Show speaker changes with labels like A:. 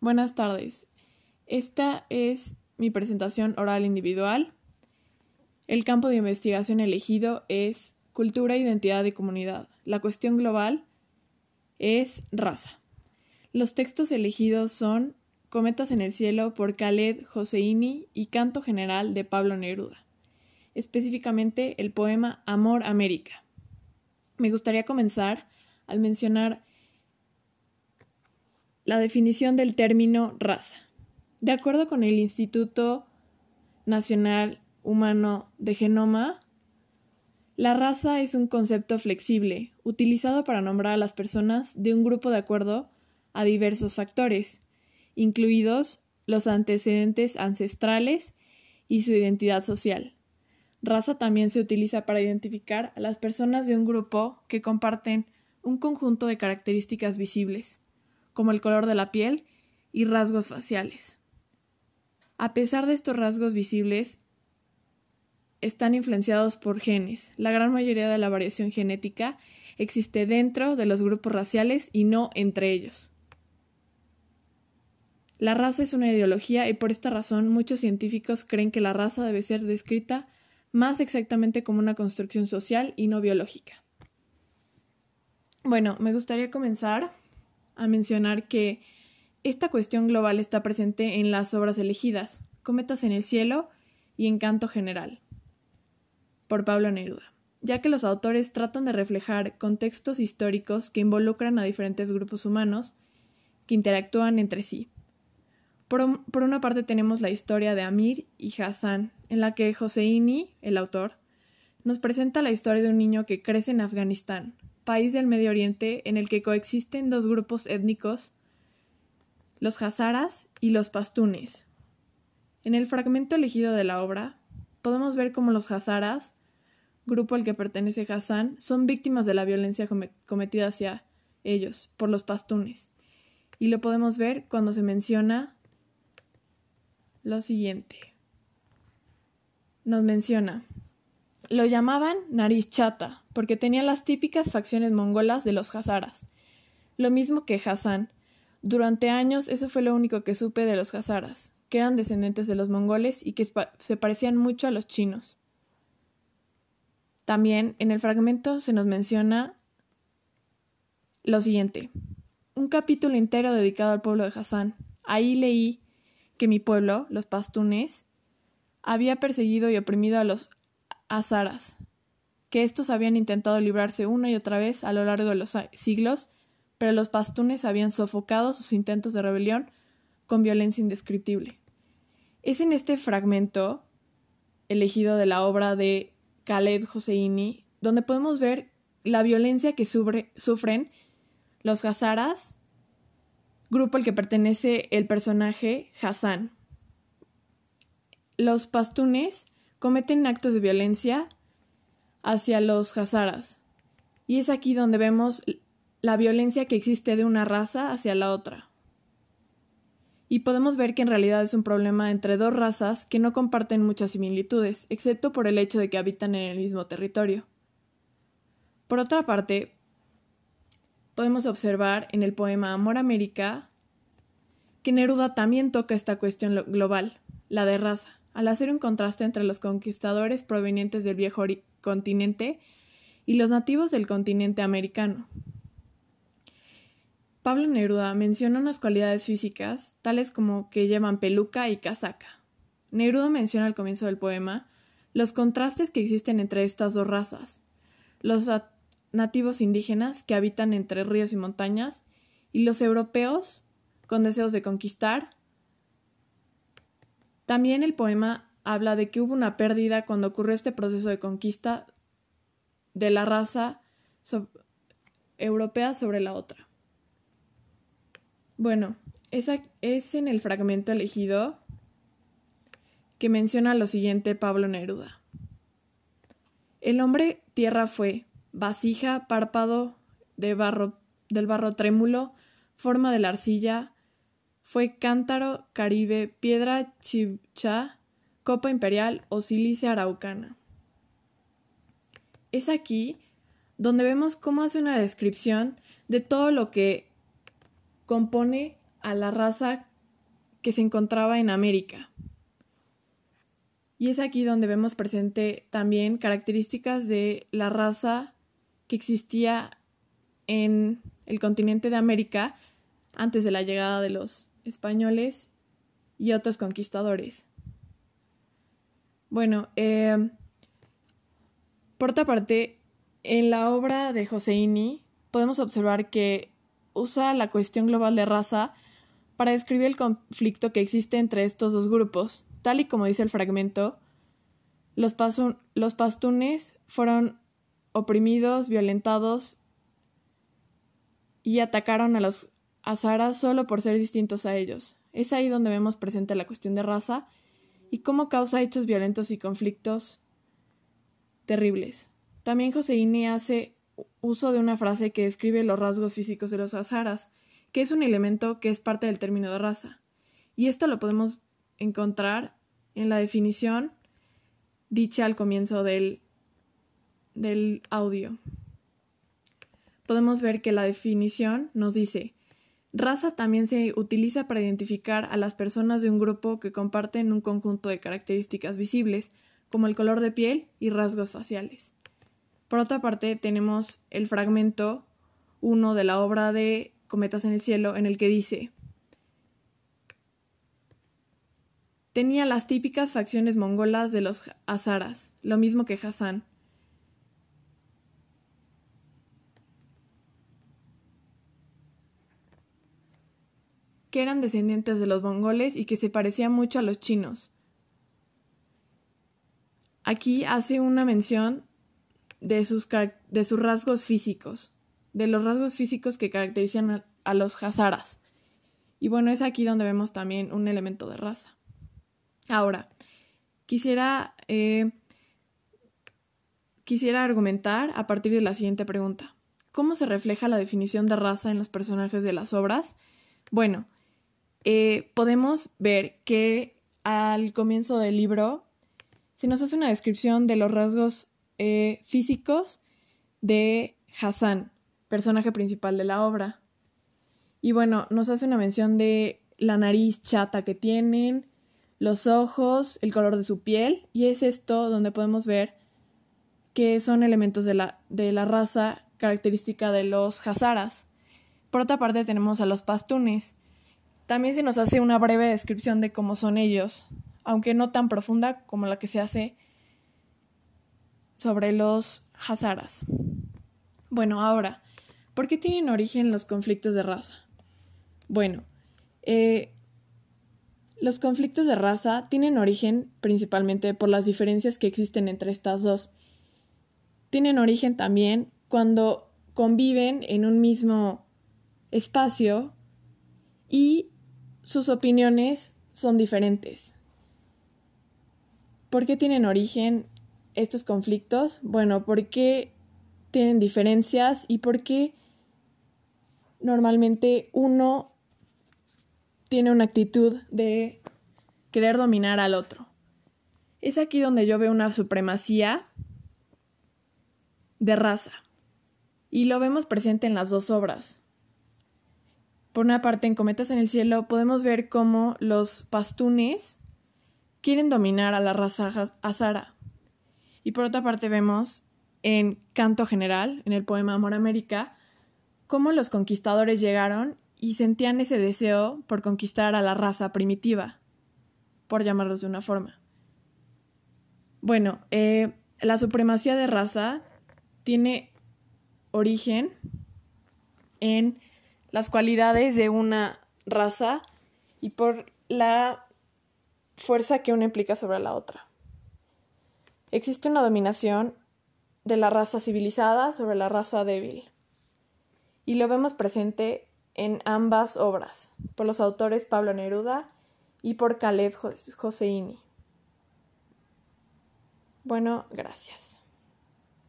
A: Buenas tardes. Esta es mi presentación oral individual. El campo de investigación elegido es cultura, identidad y comunidad. La cuestión global es raza. Los textos elegidos son Cometas en el cielo por Khaled Joseini y Canto General de Pablo Neruda. Específicamente el poema Amor América. Me gustaría comenzar al mencionar la definición del término raza. De acuerdo con el Instituto Nacional Humano de Genoma, la raza es un concepto flexible, utilizado para nombrar a las personas de un grupo de acuerdo a diversos factores, incluidos los antecedentes ancestrales y su identidad social. Raza también se utiliza para identificar a las personas de un grupo que comparten un conjunto de características visibles, como el color de la piel y rasgos faciales. A pesar de estos rasgos visibles, están influenciados por genes. La gran mayoría de la variación genética existe dentro de los grupos raciales y no entre ellos. La raza es una ideología y por esta razón muchos científicos creen que la raza debe ser descrita más exactamente como una construcción social y no biológica. Bueno, me gustaría comenzar a mencionar que esta cuestión global está presente en las obras elegidas, Cometas en el cielo y Encanto general, por Pablo Neruda, ya que los autores tratan de reflejar contextos históricos que involucran a diferentes grupos humanos que interactúan entre sí. Por, por una parte tenemos la historia de Amir y Hassan, en la que Joseini, el autor, nos presenta la historia de un niño que crece en Afganistán, país del Medio Oriente en el que coexisten dos grupos étnicos, los hazaras y los pastunes. En el fragmento elegido de la obra, podemos ver cómo los hazaras, grupo al que pertenece Hassan, son víctimas de la violencia cometida hacia ellos por los pastunes. Y lo podemos ver cuando se menciona lo siguiente. Nos menciona lo llamaban nariz chata, porque tenía las típicas facciones mongolas de los hazaras. Lo mismo que Hassan. Durante años eso fue lo único que supe de los hazaras, que eran descendientes de los mongoles y que se parecían mucho a los chinos. También en el fragmento se nos menciona lo siguiente. Un capítulo entero dedicado al pueblo de Hassan. Ahí leí que mi pueblo, los pastunes, había perseguido y oprimido a los azaras, que estos habían intentado librarse una y otra vez a lo largo de los siglos, pero los pastunes habían sofocado sus intentos de rebelión con violencia indescriptible. Es en este fragmento, elegido de la obra de Khaled Hosseini, donde podemos ver la violencia que sufren los Hazaras, grupo al que pertenece el personaje Hassan. Los pastunes cometen actos de violencia hacia los hazaras. Y es aquí donde vemos la violencia que existe de una raza hacia la otra. Y podemos ver que en realidad es un problema entre dos razas que no comparten muchas similitudes, excepto por el hecho de que habitan en el mismo territorio. Por otra parte, podemos observar en el poema Amor América que Neruda también toca esta cuestión global, la de raza al hacer un contraste entre los conquistadores provenientes del viejo continente y los nativos del continente americano. Pablo Neruda menciona unas cualidades físicas, tales como que llevan peluca y casaca. Neruda menciona al comienzo del poema los contrastes que existen entre estas dos razas, los nativos indígenas que habitan entre ríos y montañas, y los europeos con deseos de conquistar, también el poema habla de que hubo una pérdida cuando ocurrió este proceso de conquista de la raza europea sobre la otra. Bueno, esa es en el fragmento elegido que menciona lo siguiente Pablo Neruda. El hombre tierra fue, vasija, párpado de barro, del barro trémulo, forma de la arcilla, fue cántaro, caribe, piedra chibcha, copa imperial o silicia araucana. Es aquí donde vemos cómo hace una descripción de todo lo que compone a la raza que se encontraba en América. Y es aquí donde vemos presente también características de la raza que existía en el continente de América antes de la llegada de los españoles y otros conquistadores. Bueno, eh, por otra parte, en la obra de Joseini podemos observar que usa la cuestión global de raza para describir el conflicto que existe entre estos dos grupos. Tal y como dice el fragmento, los, los pastunes fueron oprimidos, violentados y atacaron a los azaras solo por ser distintos a ellos. Es ahí donde vemos presente la cuestión de raza y cómo causa hechos violentos y conflictos terribles. También Joseini hace uso de una frase que describe los rasgos físicos de los azaras, que es un elemento que es parte del término de raza. Y esto lo podemos encontrar en la definición dicha al comienzo del, del audio. Podemos ver que la definición nos dice, raza también se utiliza para identificar a las personas de un grupo que comparten un conjunto de características visibles, como el color de piel y rasgos faciales. Por otra parte, tenemos el fragmento 1 de la obra de Cometas en el Cielo, en el que dice, Tenía las típicas facciones mongolas de los azaras, lo mismo que Hassan. Que eran descendientes de los mongoles y que se parecían mucho a los chinos. Aquí hace una mención de sus, de sus rasgos físicos, de los rasgos físicos que caracterizan a, los hazaras. Y bueno, es aquí donde vemos también un elemento de raza. Ahora, quisiera, eh, quisiera argumentar a partir de la siguiente pregunta. ¿Cómo se refleja la definición de raza en los personajes de las obras? Bueno, eh, podemos ver que al comienzo del libro se nos hace una descripción de los rasgos eh, físicos de Hassan, personaje principal de la obra. Y bueno, nos hace una mención de la nariz chata que tienen, los ojos, el color de su piel, y es esto donde podemos ver que son elementos de la, de la raza característica de los hazaras. Por otra parte tenemos a los pastunes. También se nos hace una breve descripción de cómo son ellos aunque no tan profunda como la que se hace sobre los hazaras. Bueno, ahora, ¿por qué tienen origen los conflictos de raza? Bueno, eh, los conflictos de raza tienen origen principalmente por las diferencias que existen entre estas dos. Tienen origen también cuando conviven en un mismo espacio y sus opiniones son diferentes. ¿Por qué tienen origen estos conflictos? Bueno, porque tienen diferencias y porque normalmente uno tiene una actitud de querer dominar al otro. Es aquí donde yo veo una supremacía de raza. Y lo vemos presente en las dos obras. Por una parte, en Cometas en el Cielo podemos ver cómo los pastunes quieren dominar a la raza azara. Y por otra parte vemos en Canto General, en el poema Amor América, cómo los conquistadores llegaron y sentían ese deseo por conquistar a la raza primitiva, por llamarlos de una forma. Bueno, eh, la supremacía de raza tiene origen en las cualidades de una raza y por la fuerza que una implica sobre la otra. Existe una dominación de la raza civilizada sobre la raza débil. Y lo vemos presente en ambas obras, por los autores Pablo Neruda y por Khaled Joseini. Bueno, gracias.